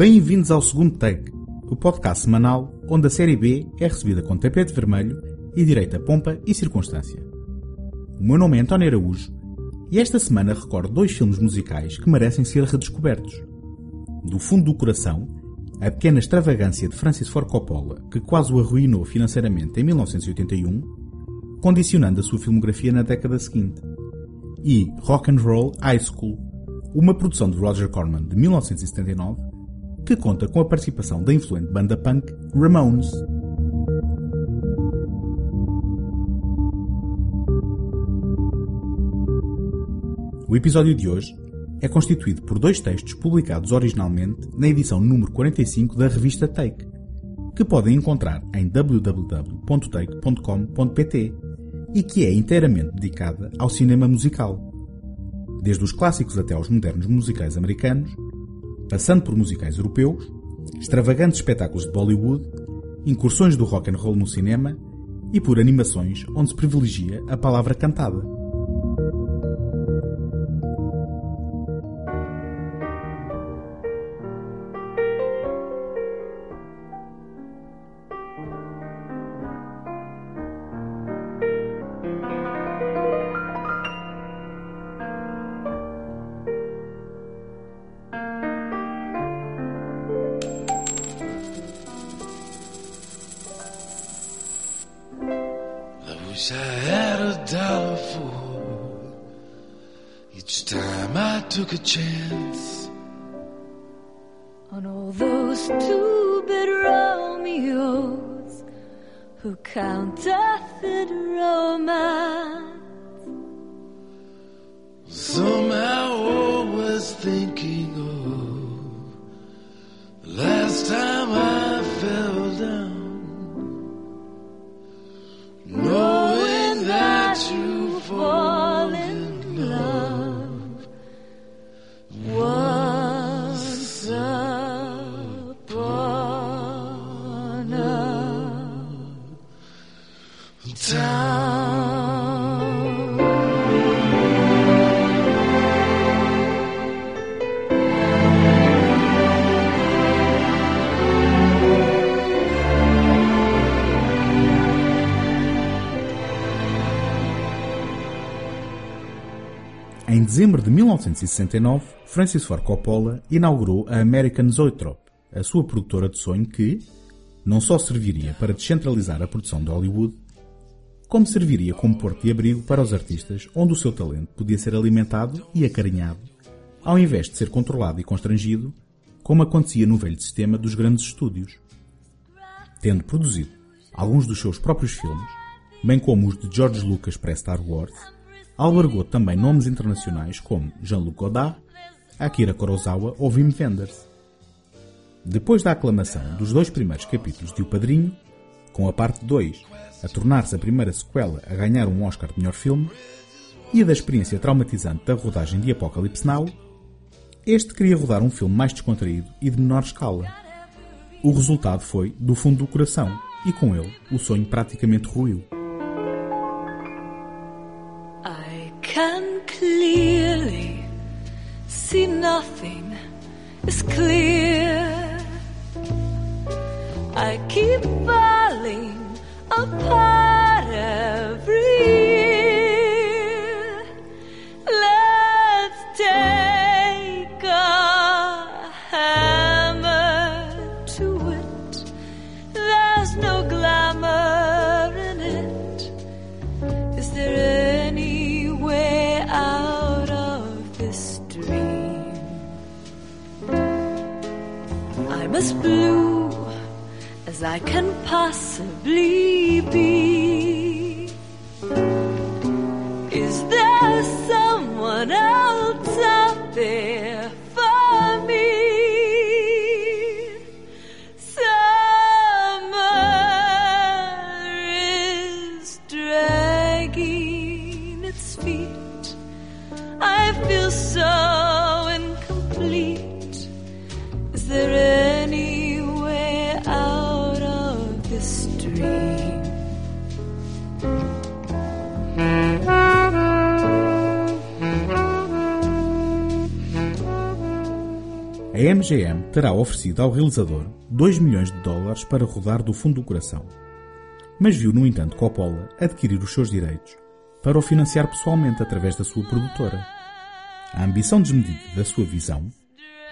Bem-vindos ao segundo take, o podcast semanal onde a série B é recebida com tapete vermelho e direita pompa e circunstância. O meu nome é António Araújo e esta semana recordo dois filmes musicais que merecem ser redescobertos. Do fundo do coração, a pequena extravagância de Francis Ford Coppola, que quase o arruinou financeiramente em 1981, condicionando a sua filmografia na década seguinte. E Rock and Roll High School, uma produção de Roger Corman de 1979, que conta com a participação da influente banda punk Ramones. O episódio de hoje é constituído por dois textos publicados originalmente na edição número 45 da revista Take, que podem encontrar em www.take.com.pt e que é inteiramente dedicada ao cinema musical. Desde os clássicos até aos modernos musicais americanos, passando por musicais europeus, extravagantes espetáculos de Bollywood, incursões do rock and roll no cinema e por animações onde se privilegia a palavra cantada. Wish I had a dollar for each time I took a chance on all those two-bit Romeos who counterfeit Em dezembro de 1969, Francis Ford Coppola inaugurou a American Zoetrope, a sua produtora de sonho que não só serviria para descentralizar a produção de Hollywood, como serviria como porto de abrigo para os artistas onde o seu talento podia ser alimentado e acarinhado, ao invés de ser controlado e constrangido, como acontecia no velho sistema dos grandes estúdios. Tendo produzido alguns dos seus próprios filmes, bem como os de George Lucas para Star Wars, albergou também nomes internacionais como Jean-Luc Godard, Akira Kurosawa ou Wim Wenders. Depois da aclamação dos dois primeiros capítulos de O Padrinho, com a parte 2 a tornar-se a primeira sequela a ganhar um Oscar de melhor filme, e da experiência traumatizante da rodagem de Apocalypse Now, este queria rodar um filme mais descontraído e de menor escala. O resultado foi Do Fundo do Coração, e com ele o sonho praticamente ruiu. I can clearly see nothing is clear. Apart every year. Let's take a hammer to it. There's no glamour in it. Is there any way out of this dream? I'm as blue as I can possibly A MGM terá oferecido ao realizador 2 milhões de dólares para rodar do fundo do coração. Mas viu, no entanto, Coppola adquirir os seus direitos para o financiar pessoalmente através da sua produtora. A ambição desmedida da sua visão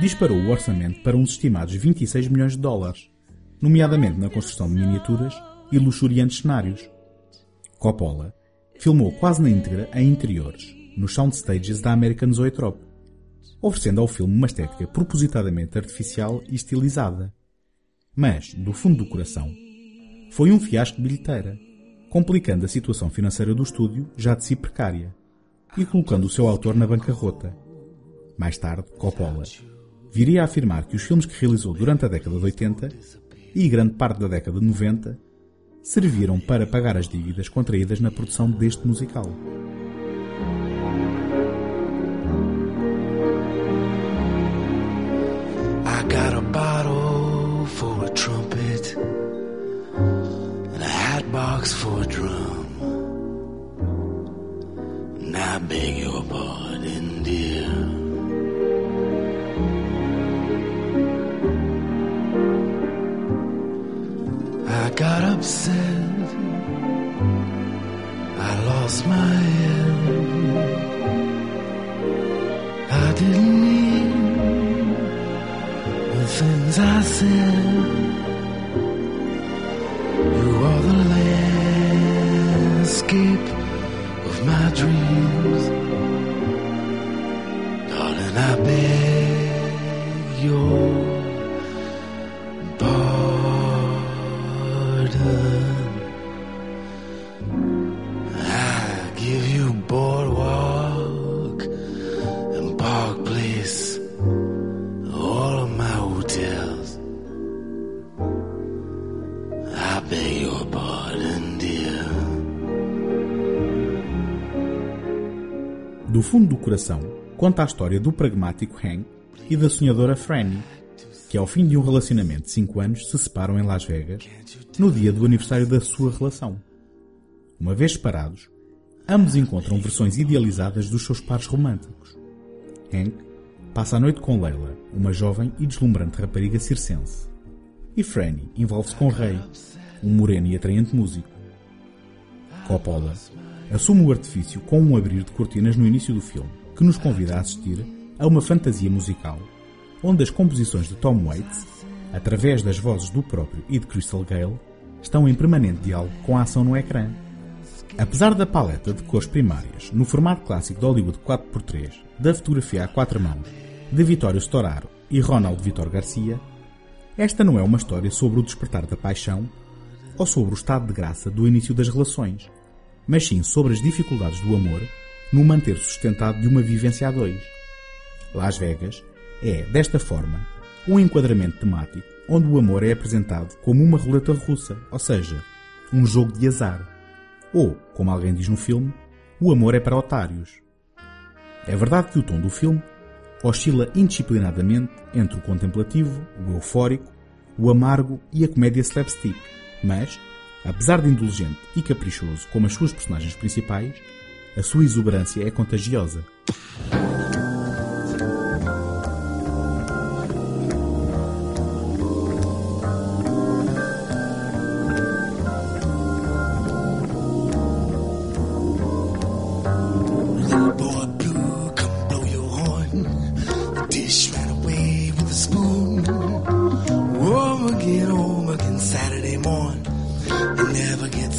disparou o orçamento para uns estimados 26 milhões de dólares nomeadamente na construção de miniaturas e luxuriantes cenários. Coppola filmou quase na íntegra em interiores, nos soundstages da American Zoetrope, oferecendo ao filme uma estética propositadamente artificial e estilizada. Mas, do fundo do coração, foi um fiasco de bilheteira, complicando a situação financeira do estúdio, já de si precária, e colocando o seu autor na bancarrota. Mais tarde, Coppola viria a afirmar que os filmes que realizou durante a década de 80 e grande parte da década de 90 serviram para pagar as dívidas contraídas na produção deste musical. I got a bottle for a trumpet and a hat box for a drum. And I beg your pardon, got upset. I lost my head. I didn't mean the things I said. Coração, conta a história do pragmático Hank e da sonhadora Franny, que ao fim de um relacionamento de 5 anos se separam em Las Vegas no dia do aniversário da sua relação. Uma vez separados, ambos encontram versões idealizadas dos seus pares românticos. Hank passa a noite com Leila, uma jovem e deslumbrante rapariga circense. E Franny envolve-se com Ray, um moreno e atraente músico. Coppola assume o artifício com um abrir de cortinas no início do filme, que nos convida a assistir a uma fantasia musical, onde as composições de Tom Waits, através das vozes do próprio e de Crystal Gale, estão em permanente diálogo com a ação no ecrã. Apesar da paleta de cores primárias, no formato clássico de Hollywood 4x3, da fotografia a quatro mãos, de Vittorio Storaro e Ronald Vitor Garcia, esta não é uma história sobre o despertar da paixão ou sobre o estado de graça do início das relações, mas sim sobre as dificuldades do amor no manter sustentado de uma vivência a dois. Las Vegas é, desta forma, um enquadramento temático onde o amor é apresentado como uma roleta russa, ou seja, um jogo de azar. Ou, como alguém diz no filme, o amor é para otários. É verdade que o tom do filme oscila indisciplinadamente entre o contemplativo, o eufórico, o amargo e a comédia slapstick, mas, apesar de indulgente e caprichoso como as suas personagens principais, a sua exuberância é contagiosa.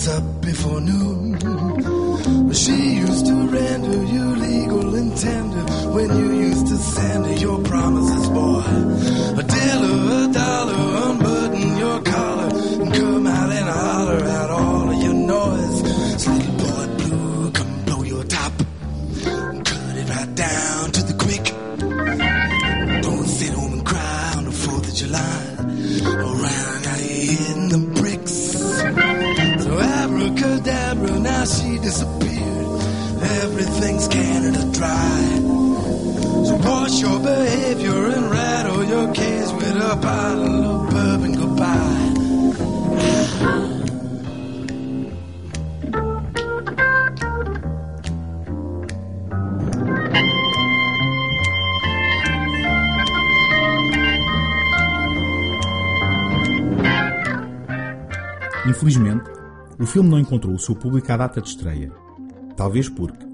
Up before noon. She used Infelizmente, o filme não encontrou o seu público à data de estreia. Talvez porque,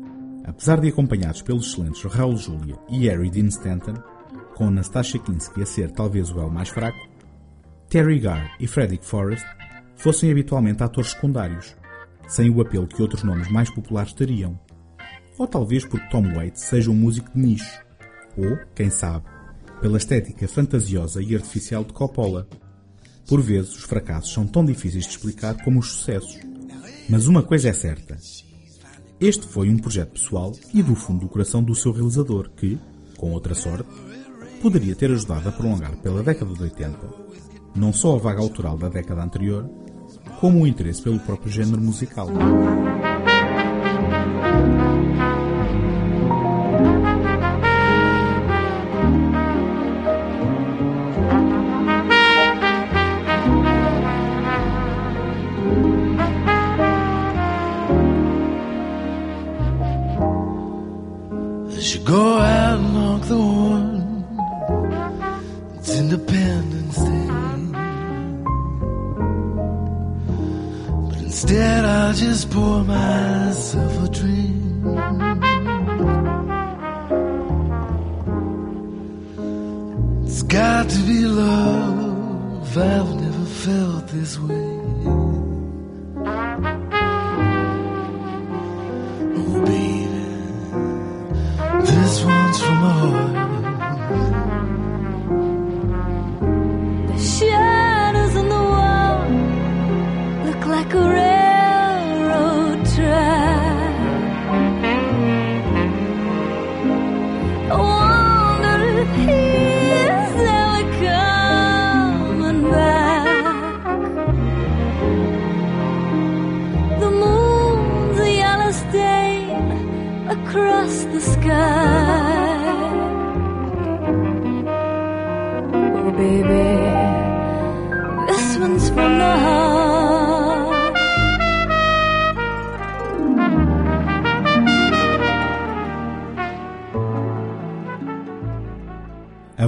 apesar de acompanhados pelos excelentes Raul Julia e Harry Dean Stanton, com Nastasia Kinski a ser talvez o elo mais fraco, Terry Garr e Frederick Forrest fossem habitualmente atores secundários, sem o apelo que outros nomes mais populares teriam. Ou talvez porque Tom Waits seja um músico de nicho, ou, quem sabe, pela estética fantasiosa e artificial de Coppola. Por vezes, os fracassos são tão difíceis de explicar como os sucessos. Mas uma coisa é certa. Este foi um projeto pessoal e do fundo do coração do seu realizador, que, com outra sorte, poderia ter ajudado a prolongar pela década de 80 não só a vaga autoral da década anterior, como o interesse pelo próprio género musical. Felt this way.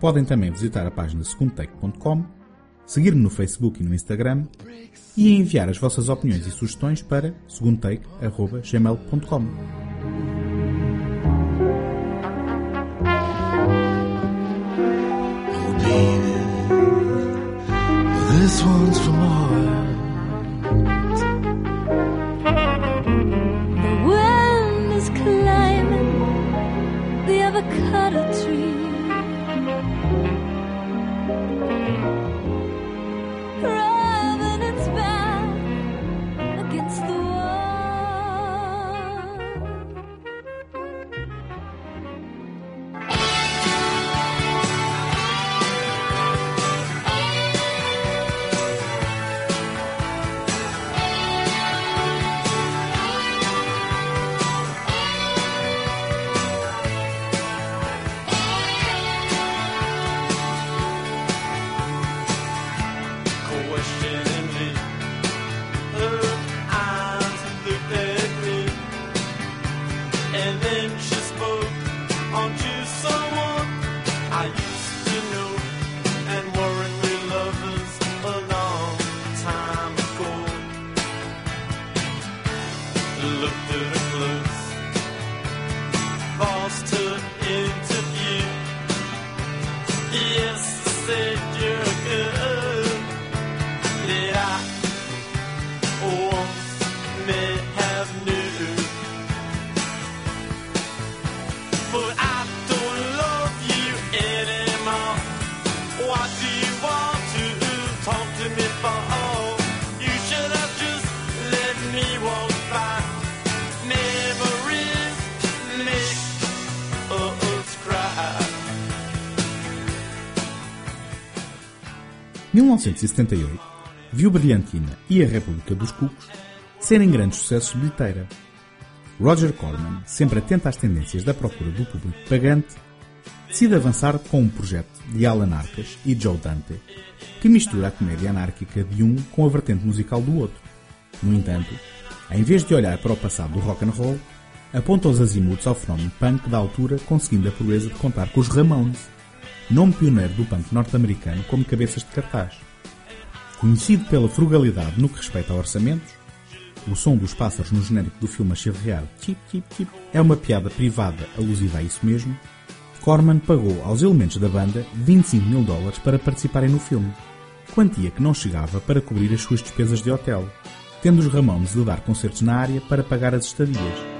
Podem também visitar a página segundotake.com, seguir-me no Facebook e no Instagram e enviar as vossas opiniões e sugestões para segundotake.gmail.com. 1978 viu Brilhantina e A República dos Cucos serem grandes sucessos de bilheteira. Roger Corman, sempre atento às tendências da procura do público pagante, decide avançar com um projeto de Alan Arcas e Joe Dante, que mistura a comédia anárquica de um com a vertente musical do outro. No entanto, em vez de olhar para o passado do rock and roll, aponta os azimutos ao fenómeno punk da altura, conseguindo a proeza de contar com os Ramones, nome pioneiro do punk norte-americano como cabeças de cartaz. Conhecido pela frugalidade no que respeita a orçamentos, o som dos pássaros no genérico do filme a chirriar chip chip chip é uma piada privada alusiva a isso mesmo. Corman pagou aos elementos da banda 25 mil dólares para participarem no filme, quantia que não chegava para cobrir as suas despesas de hotel, tendo os Ramones de dar concertos na área para pagar as estadias.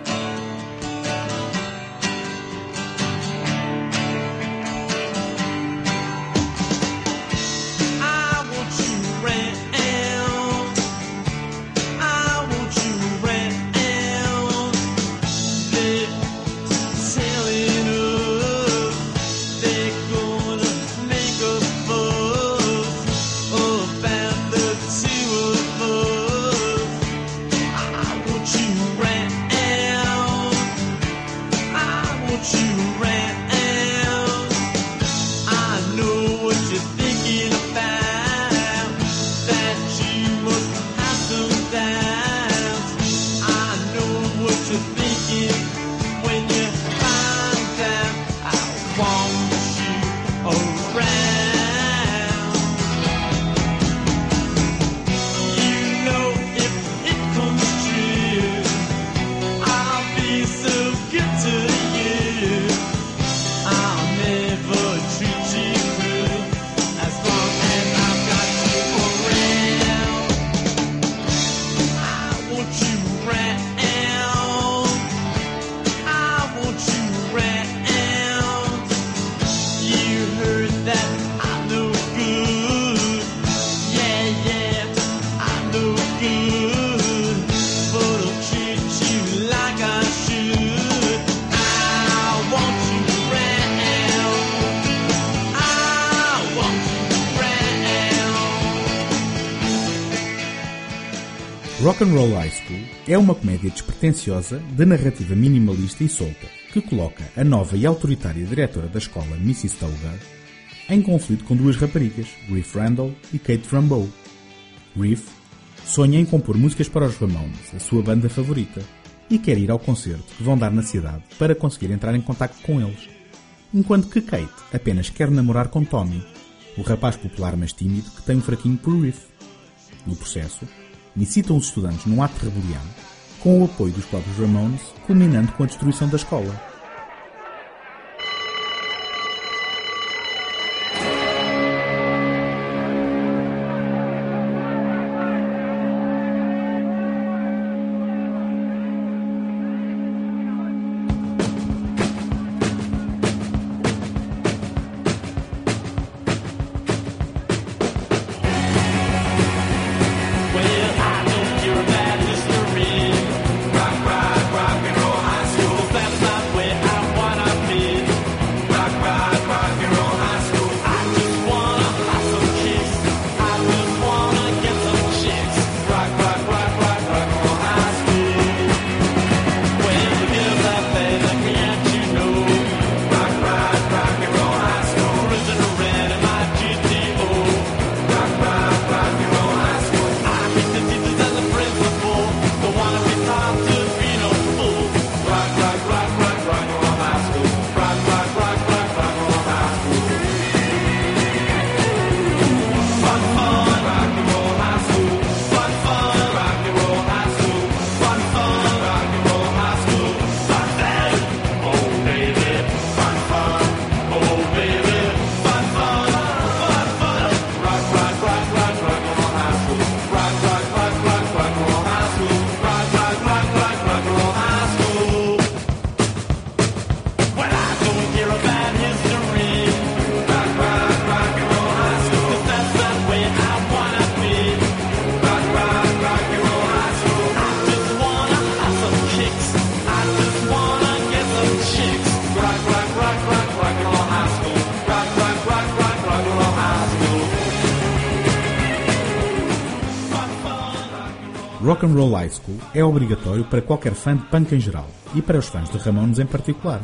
Rock and Roll High School é uma comédia despretensiosa de narrativa minimalista e solta que coloca a nova e autoritária diretora da escola, Mrs. Togar, em conflito com duas raparigas, Riff Randall e Kate Rambeau. Riff sonha em compor músicas para os Ramones, a sua banda favorita, e quer ir ao concerto que vão dar na cidade para conseguir entrar em contato com eles, enquanto que Kate apenas quer namorar com Tommy, o rapaz popular mas tímido que tem um fraquinho por Riff. No processo, incitam os estudantes num ato de rebelião, com o apoio dos próprios Ramones, culminando com a destruição da escola. Rock and Roll High School é obrigatório para qualquer fã de punk em geral e para os fãs de Ramones em particular.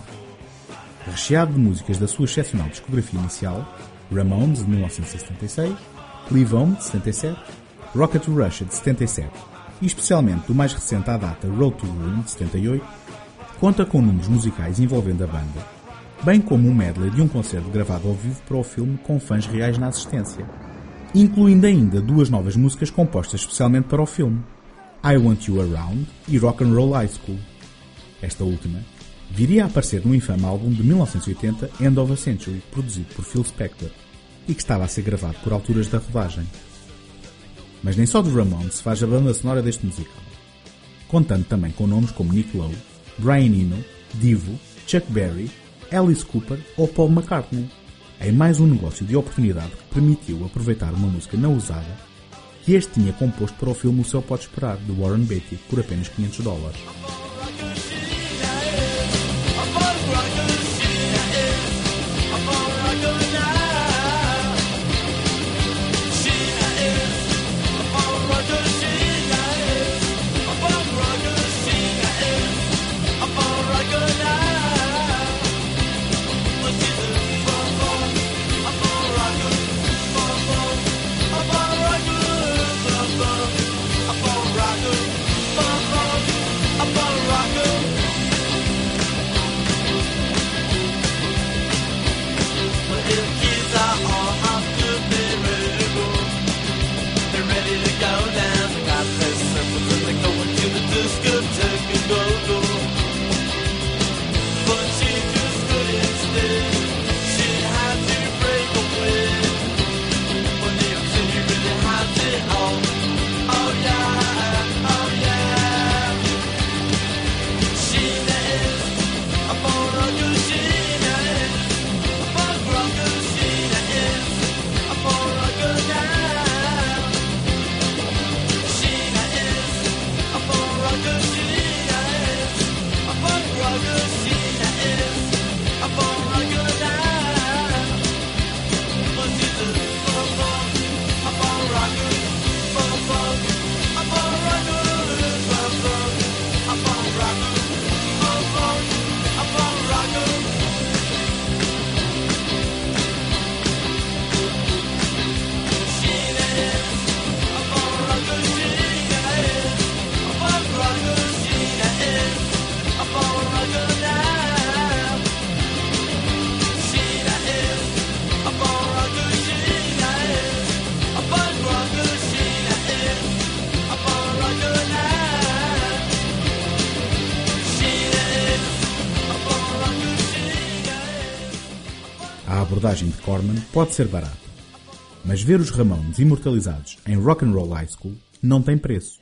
Recheado de músicas da sua excepcional discografia inicial, Ramones de 1976, Live On de 77, Rocket to Russia de 77 e especialmente do mais recente à data Road to Ruin de 78, conta com números musicais envolvendo a banda, bem como um medley de um concerto gravado ao vivo para o filme com fãs reais na assistência, incluindo ainda duas novas músicas compostas especialmente para o filme, I Want You Around e Rock and Roll High School. Esta última viria a aparecer no infame álbum de 1980 End of a Century, produzido por Phil Spector, e que estava a ser gravado por alturas da rodagem. Mas nem só do Ramones se faz a banda sonora deste musical, contando também com nomes como Nick Lowe, Brian Eno, Divo, Chuck Berry, Alice Cooper ou Paul McCartney, em mais um negócio de oportunidade que permitiu aproveitar uma música não usada que este tinha composto para o filme O Céu Pode Esperar, de Warren Beatty, por apenas 500 dólares. Corman pode ser barata, mas ver os Ramones imortalizados em Rock and Roll High School não tem preço.